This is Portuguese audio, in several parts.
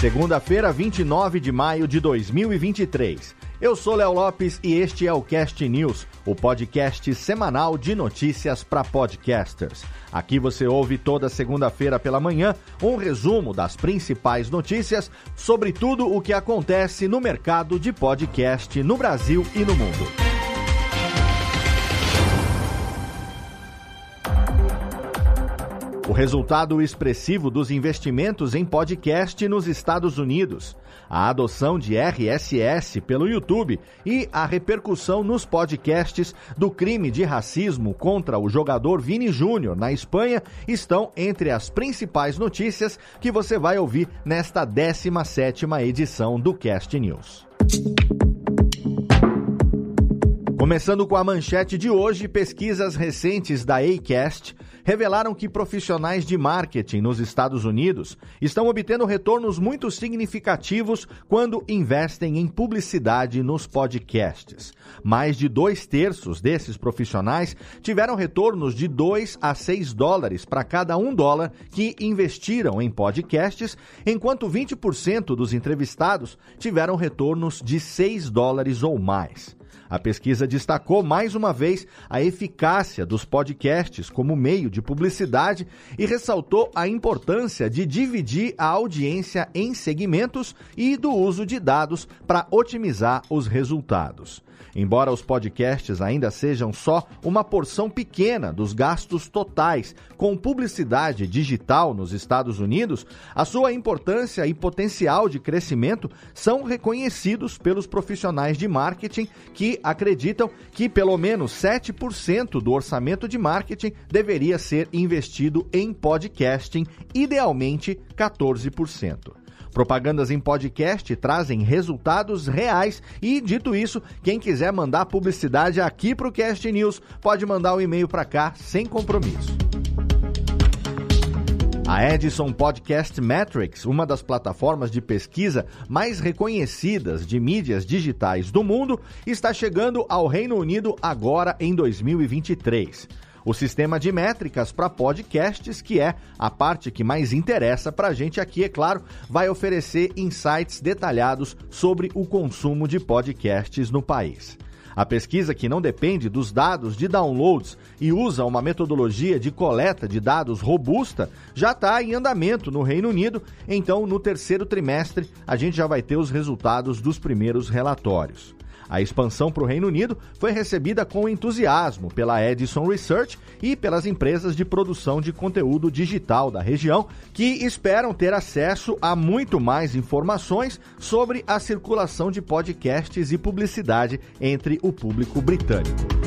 Segunda-feira, 29 de maio de 2023. Eu sou Léo Lopes e este é o Cast News, o podcast semanal de notícias para podcasters. Aqui você ouve toda segunda-feira pela manhã um resumo das principais notícias sobre tudo o que acontece no mercado de podcast no Brasil e no mundo. O resultado expressivo dos investimentos em podcast nos Estados Unidos, a adoção de RSS pelo YouTube e a repercussão nos podcasts do crime de racismo contra o jogador Vini Júnior na Espanha estão entre as principais notícias que você vai ouvir nesta 17ª edição do Cast News. Começando com a manchete de hoje, pesquisas recentes da Acast revelaram que profissionais de marketing nos Estados Unidos estão obtendo retornos muito significativos quando investem em publicidade nos podcasts. Mais de dois terços desses profissionais tiveram retornos de 2 a 6 dólares para cada um dólar que investiram em podcasts, enquanto 20% dos entrevistados tiveram retornos de 6 dólares ou mais. A pesquisa destacou mais uma vez a eficácia dos podcasts como meio de publicidade e ressaltou a importância de dividir a audiência em segmentos e do uso de dados para otimizar os resultados. Embora os podcasts ainda sejam só uma porção pequena dos gastos totais com publicidade digital nos Estados Unidos, a sua importância e potencial de crescimento são reconhecidos pelos profissionais de marketing que acreditam que pelo menos 7% do orçamento de marketing deveria ser investido em podcasting, idealmente 14%. Propagandas em podcast trazem resultados reais e, dito isso, quem quiser mandar publicidade aqui para o Cast News pode mandar o um e-mail para cá sem compromisso. A Edison Podcast Metrics, uma das plataformas de pesquisa mais reconhecidas de mídias digitais do mundo, está chegando ao Reino Unido agora em 2023 o sistema de métricas para podcasts, que é a parte que mais interessa para a gente aqui, é claro, vai oferecer insights detalhados sobre o consumo de podcasts no país. A pesquisa, que não depende dos dados de downloads e usa uma metodologia de coleta de dados robusta, já está em andamento no Reino Unido, então no terceiro trimestre a gente já vai ter os resultados dos primeiros relatórios. A expansão para o Reino Unido foi recebida com entusiasmo pela Edison Research e pelas empresas de produção de conteúdo digital da região, que esperam ter acesso a muito mais informações sobre a circulação de podcasts e publicidade entre o público britânico.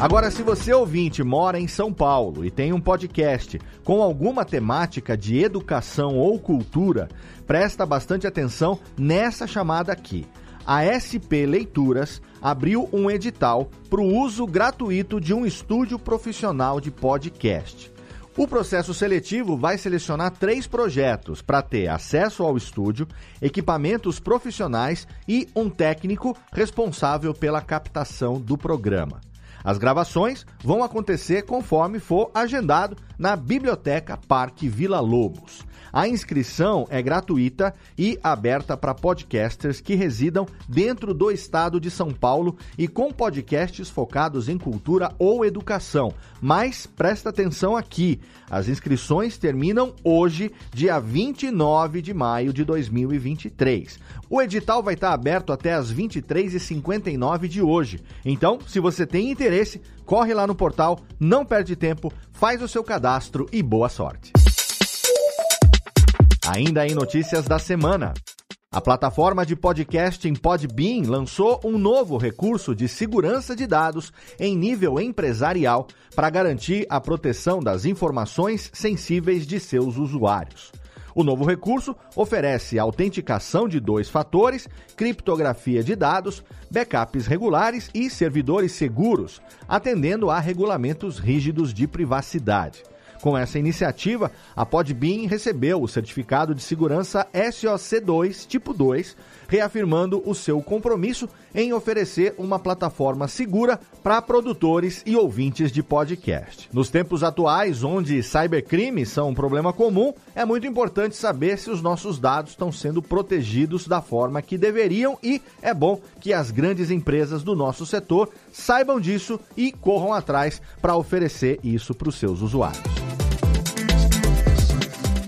Agora, se você ouvinte mora em São Paulo e tem um podcast com alguma temática de educação ou cultura, presta bastante atenção nessa chamada aqui. A SP Leituras abriu um edital para o uso gratuito de um estúdio profissional de podcast. O processo seletivo vai selecionar três projetos para ter acesso ao estúdio, equipamentos profissionais e um técnico responsável pela captação do programa. As gravações vão acontecer conforme for agendado na Biblioteca Parque Vila Lobos. A inscrição é gratuita e aberta para podcasters que residam dentro do estado de São Paulo e com podcasts focados em cultura ou educação. Mas presta atenção aqui: as inscrições terminam hoje, dia 29 de maio de 2023. O edital vai estar aberto até as 23h59 de hoje. Então, se você tem interesse, corre lá no portal, não perde tempo, faz o seu cadastro e boa sorte. Ainda em notícias da semana. A plataforma de podcasting Podbean lançou um novo recurso de segurança de dados em nível empresarial para garantir a proteção das informações sensíveis de seus usuários. O novo recurso oferece autenticação de dois fatores, criptografia de dados, backups regulares e servidores seguros, atendendo a regulamentos rígidos de privacidade. Com essa iniciativa, a Podbean recebeu o certificado de segurança SOC2 Tipo 2, reafirmando o seu compromisso em oferecer uma plataforma segura para produtores e ouvintes de podcast. Nos tempos atuais, onde cybercrimes são um problema comum, é muito importante saber se os nossos dados estão sendo protegidos da forma que deveriam e é bom que as grandes empresas do nosso setor saibam disso e corram atrás para oferecer isso para os seus usuários.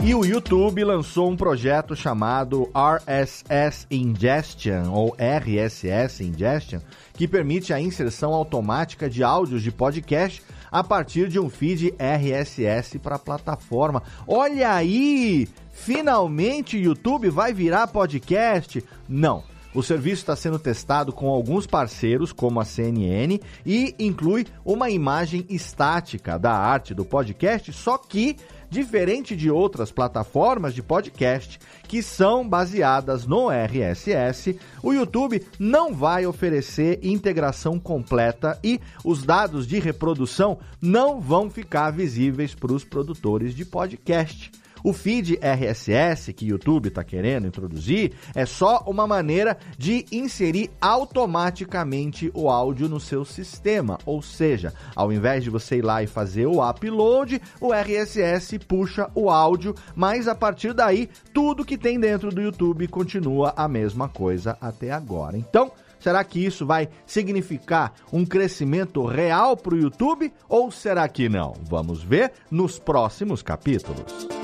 E o YouTube lançou um projeto chamado RSS Ingestion, ou RSS Ingestion, que permite a inserção automática de áudios de podcast a partir de um feed RSS para a plataforma. Olha aí! Finalmente o YouTube vai virar podcast? Não. O serviço está sendo testado com alguns parceiros, como a CNN, e inclui uma imagem estática da arte do podcast, só que diferente de outras plataformas de podcast que são baseadas no RSS, o YouTube não vai oferecer integração completa e os dados de reprodução não vão ficar visíveis para os produtores de podcast. O feed RSS que o YouTube está querendo introduzir é só uma maneira de inserir automaticamente o áudio no seu sistema. Ou seja, ao invés de você ir lá e fazer o upload, o RSS puxa o áudio, mas a partir daí, tudo que tem dentro do YouTube continua a mesma coisa até agora. Então, Será que isso vai significar um crescimento real para o YouTube ou será que não? Vamos ver nos próximos capítulos.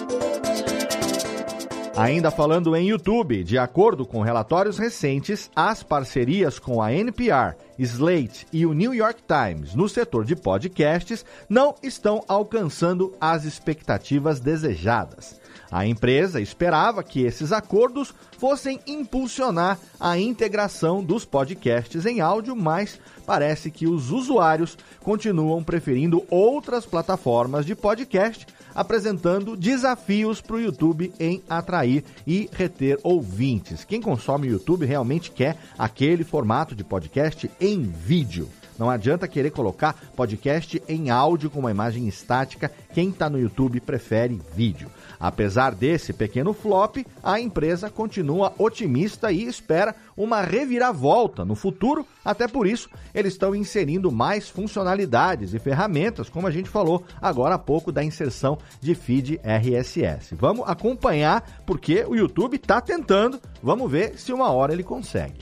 Ainda falando em YouTube, de acordo com relatórios recentes, as parcerias com a NPR, Slate e o New York Times no setor de podcasts não estão alcançando as expectativas desejadas. A empresa esperava que esses acordos fossem impulsionar a integração dos podcasts em áudio, mas parece que os usuários continuam preferindo outras plataformas de podcast apresentando desafios para o YouTube em atrair e reter ouvintes. Quem consome o YouTube realmente quer aquele formato de podcast em vídeo. Não adianta querer colocar podcast em áudio com uma imagem estática. Quem está no YouTube prefere vídeo. Apesar desse pequeno flop, a empresa continua otimista e espera uma reviravolta no futuro. Até por isso, eles estão inserindo mais funcionalidades e ferramentas, como a gente falou agora há pouco da inserção de feed RSS. Vamos acompanhar porque o YouTube está tentando. Vamos ver se uma hora ele consegue.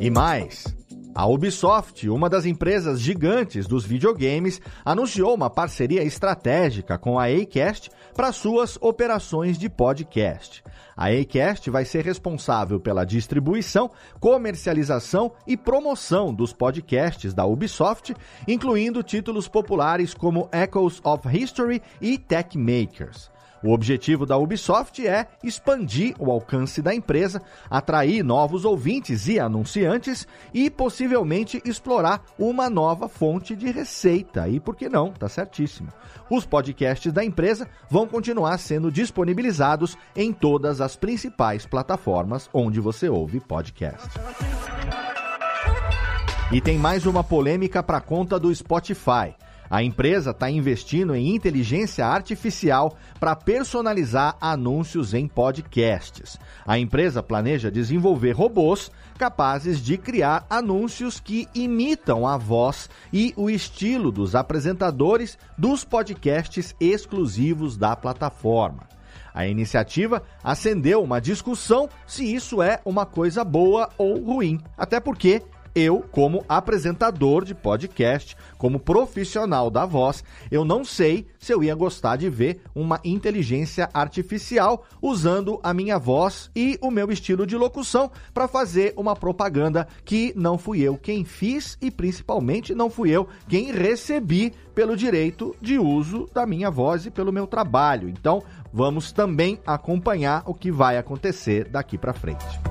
E mais. A Ubisoft, uma das empresas gigantes dos videogames, anunciou uma parceria estratégica com a Acast para suas operações de podcast. A Acast vai ser responsável pela distribuição, comercialização e promoção dos podcasts da Ubisoft, incluindo títulos populares como Echoes of History e Tech Makers. O objetivo da Ubisoft é expandir o alcance da empresa, atrair novos ouvintes e anunciantes e possivelmente explorar uma nova fonte de receita. E por que não? Tá certíssimo. Os podcasts da empresa vão continuar sendo disponibilizados em todas as principais plataformas onde você ouve podcast. E tem mais uma polêmica para conta do Spotify. A empresa está investindo em inteligência artificial para personalizar anúncios em podcasts. A empresa planeja desenvolver robôs capazes de criar anúncios que imitam a voz e o estilo dos apresentadores dos podcasts exclusivos da plataforma. A iniciativa acendeu uma discussão se isso é uma coisa boa ou ruim, até porque eu, como apresentador de podcast, como profissional da voz, eu não sei se eu ia gostar de ver uma inteligência artificial usando a minha voz e o meu estilo de locução para fazer uma propaganda que não fui eu quem fiz e principalmente não fui eu quem recebi pelo direito de uso da minha voz e pelo meu trabalho. Então, vamos também acompanhar o que vai acontecer daqui para frente.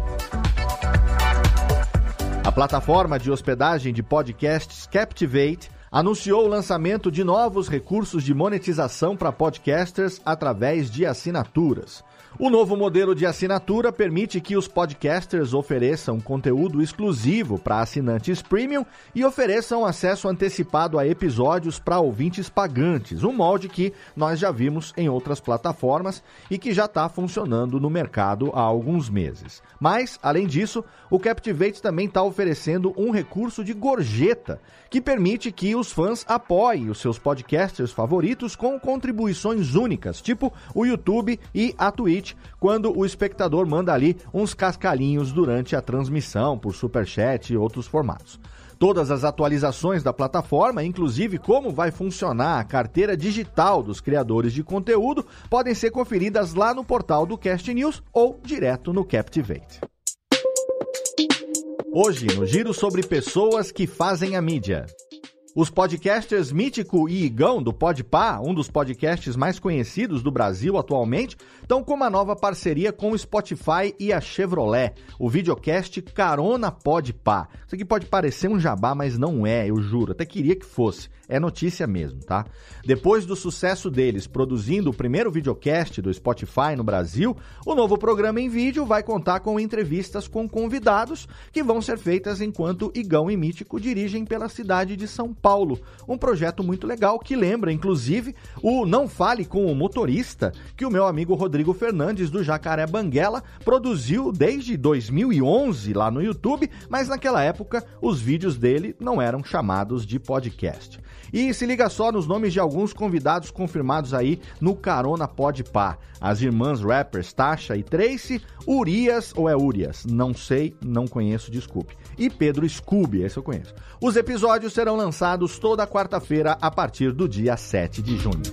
A plataforma de hospedagem de podcasts Captivate anunciou o lançamento de novos recursos de monetização para podcasters através de assinaturas. O novo modelo de assinatura permite que os podcasters ofereçam conteúdo exclusivo para assinantes premium e ofereçam acesso antecipado a episódios para ouvintes pagantes, um molde que nós já vimos em outras plataformas e que já está funcionando no mercado há alguns meses. Mas, além disso, o Captivate também está oferecendo um recurso de gorjeta que permite que os fãs apoiem os seus podcasters favoritos com contribuições únicas, tipo o YouTube e a Twitch, quando o espectador manda ali uns cascalhinhos durante a transmissão por superchat e outros formatos. Todas as atualizações da plataforma, inclusive como vai funcionar a carteira digital dos criadores de conteúdo, podem ser conferidas lá no portal do Cast News ou direto no Captivate. Hoje, no giro sobre pessoas que fazem a mídia. Os podcasters Mítico e Igão, do Podpah, um dos podcasts mais conhecidos do Brasil atualmente, estão com uma nova parceria com o Spotify e a Chevrolet, o videocast Carona Podpah. Isso aqui pode parecer um jabá, mas não é, eu juro. Até queria que fosse. É notícia mesmo, tá? Depois do sucesso deles produzindo o primeiro videocast do Spotify no Brasil, o novo programa em vídeo vai contar com entrevistas com convidados que vão ser feitas enquanto Igão e Mítico dirigem pela cidade de São Paulo. Um projeto muito legal que lembra, inclusive, o Não Fale com o Motorista, que o meu amigo Rodrigo Fernandes do Jacaré Banguela produziu desde 2011 lá no YouTube, mas naquela época os vídeos dele não eram chamados de podcast. E se liga só nos nomes de alguns convidados confirmados aí no Carona Pode Pá. As irmãs rappers Tasha e Tracy, Urias ou é Urias? Não sei, não conheço, desculpe. E Pedro Scooby, esse eu conheço. Os episódios serão lançados toda quarta-feira a partir do dia 7 de junho.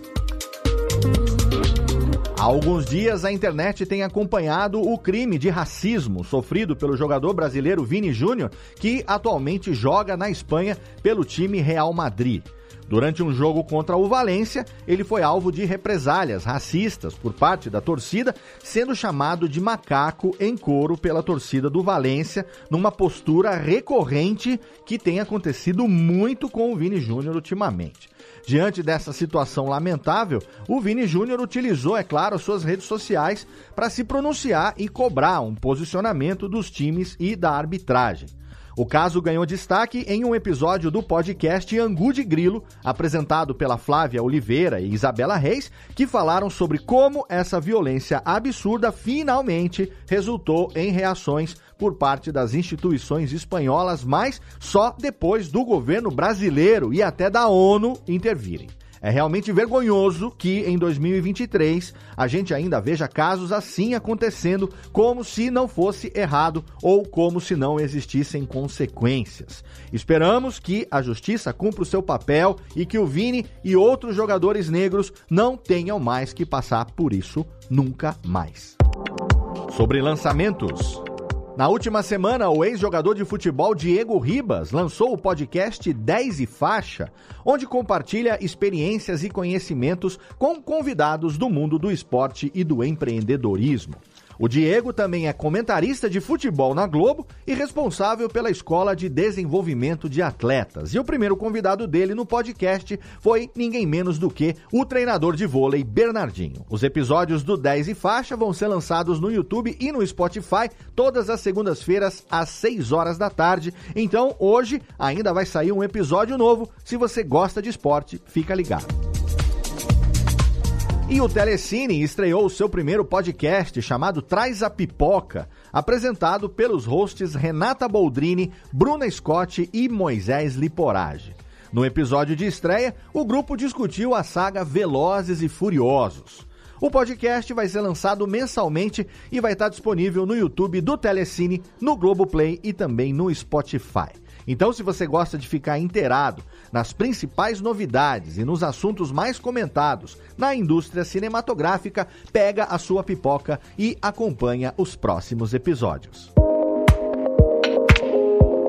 Há alguns dias, a internet tem acompanhado o crime de racismo sofrido pelo jogador brasileiro Vini Júnior, que atualmente joga na Espanha pelo time Real Madrid. Durante um jogo contra o Valência, ele foi alvo de represálias racistas por parte da torcida, sendo chamado de macaco em coro pela torcida do Valência, numa postura recorrente que tem acontecido muito com o Vini Júnior ultimamente. Diante dessa situação lamentável, o Vini Júnior utilizou, é claro, suas redes sociais para se pronunciar e cobrar um posicionamento dos times e da arbitragem. O caso ganhou destaque em um episódio do podcast Angu de Grilo, apresentado pela Flávia Oliveira e Isabela Reis, que falaram sobre como essa violência absurda finalmente resultou em reações por parte das instituições espanholas, mas só depois do governo brasileiro e até da ONU intervirem. É realmente vergonhoso que em 2023 a gente ainda veja casos assim acontecendo, como se não fosse errado ou como se não existissem consequências. Esperamos que a justiça cumpra o seu papel e que o Vini e outros jogadores negros não tenham mais que passar por isso nunca mais. Sobre lançamentos. Na última semana, o ex-jogador de futebol Diego Ribas lançou o podcast 10 e Faixa, onde compartilha experiências e conhecimentos com convidados do mundo do esporte e do empreendedorismo. O Diego também é comentarista de futebol na Globo e responsável pela Escola de Desenvolvimento de Atletas. E o primeiro convidado dele no podcast foi ninguém menos do que o treinador de vôlei Bernardinho. Os episódios do 10 e faixa vão ser lançados no YouTube e no Spotify todas as segundas-feiras às 6 horas da tarde. Então, hoje ainda vai sair um episódio novo. Se você gosta de esporte, fica ligado. E o Telecine estreou seu primeiro podcast chamado Traz a Pipoca, apresentado pelos hosts Renata Boldrini, Bruna Scott e Moisés Liporage. No episódio de estreia, o grupo discutiu a saga Velozes e Furiosos. O podcast vai ser lançado mensalmente e vai estar disponível no YouTube do Telecine, no Globoplay e também no Spotify. Então, se você gosta de ficar inteirado nas principais novidades e nos assuntos mais comentados na indústria cinematográfica, pega a sua pipoca e acompanha os próximos episódios.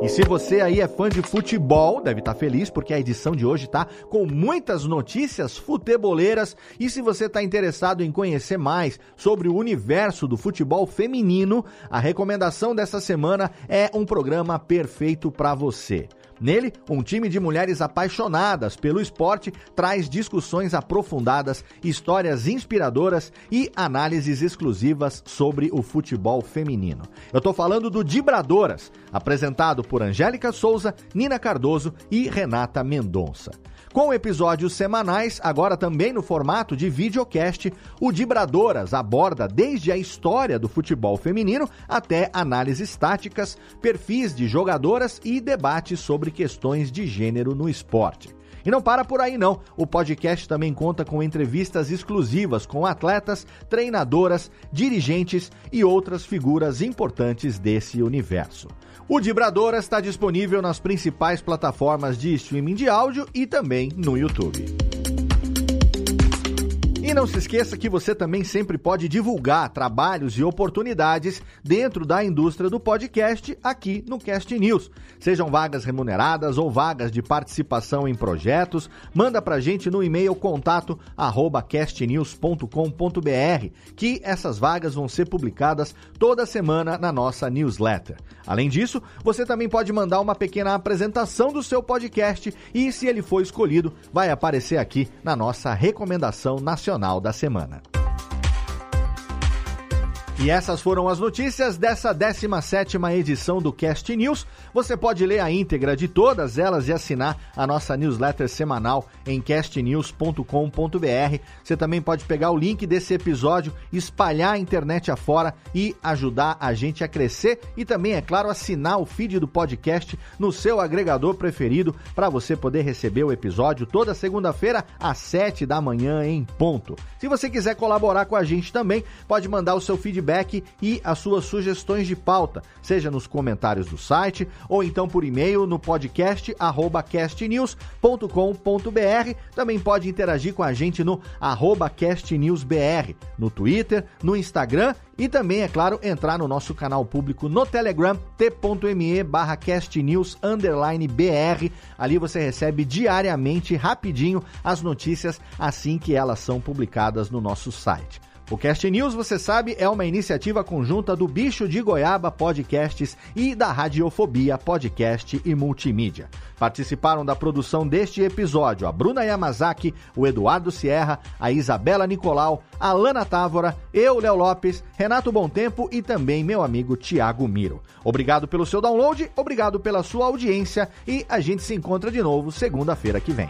E se você aí é fã de futebol, deve estar feliz porque a edição de hoje está com muitas notícias futeboleiras. E se você está interessado em conhecer mais sobre o universo do futebol feminino, a recomendação dessa semana é um programa perfeito para você. Nele, um time de mulheres apaixonadas pelo esporte traz discussões aprofundadas, histórias inspiradoras e análises exclusivas sobre o futebol feminino. Eu estou falando do Dibradoras, apresentado por Angélica Souza, Nina Cardoso e Renata Mendonça. Com episódios semanais, agora também no formato de videocast, o Dibradoras aborda desde a história do futebol feminino até análises táticas, perfis de jogadoras e debates sobre questões de gênero no esporte. E não para por aí não. O podcast também conta com entrevistas exclusivas com atletas, treinadoras, dirigentes e outras figuras importantes desse universo. O Dibradora está disponível nas principais plataformas de streaming de áudio e também no YouTube. E não se esqueça que você também sempre pode divulgar trabalhos e oportunidades dentro da indústria do podcast aqui no Cast News. Sejam vagas remuneradas ou vagas de participação em projetos, manda pra gente no e-mail contato arroba castnews.com.br que essas vagas vão ser publicadas toda semana na nossa newsletter. Além disso, você também pode mandar uma pequena apresentação do seu podcast e, se ele for escolhido, vai aparecer aqui na nossa recomendação nacional da semana. E essas foram as notícias dessa 17ª edição do Cast News. Você pode ler a íntegra de todas elas e assinar a nossa newsletter semanal em castnews.com.br. Você também pode pegar o link desse episódio, espalhar a internet afora e ajudar a gente a crescer e também, é claro, assinar o feed do podcast no seu agregador preferido para você poder receber o episódio toda segunda-feira às 7 da manhã em ponto. Se você quiser colaborar com a gente também, pode mandar o seu feedback feedback e as suas sugestões de pauta, seja nos comentários do site ou então por e-mail no podcast castnews.com.br. Também pode interagir com a gente no castnewsbr, no Twitter, no Instagram e também, é claro, entrar no nosso canal público no Telegram, t.me barra castnews br. Ali você recebe diariamente, rapidinho, as notícias assim que elas são publicadas no nosso site. O Cast News, você sabe, é uma iniciativa conjunta do Bicho de Goiaba Podcasts e da Radiofobia Podcast e Multimídia. Participaram da produção deste episódio a Bruna Yamazaki, o Eduardo Sierra, a Isabela Nicolau, a Lana Távora, eu, Léo Lopes, Renato Tempo e também meu amigo Tiago Miro. Obrigado pelo seu download, obrigado pela sua audiência e a gente se encontra de novo segunda-feira que vem.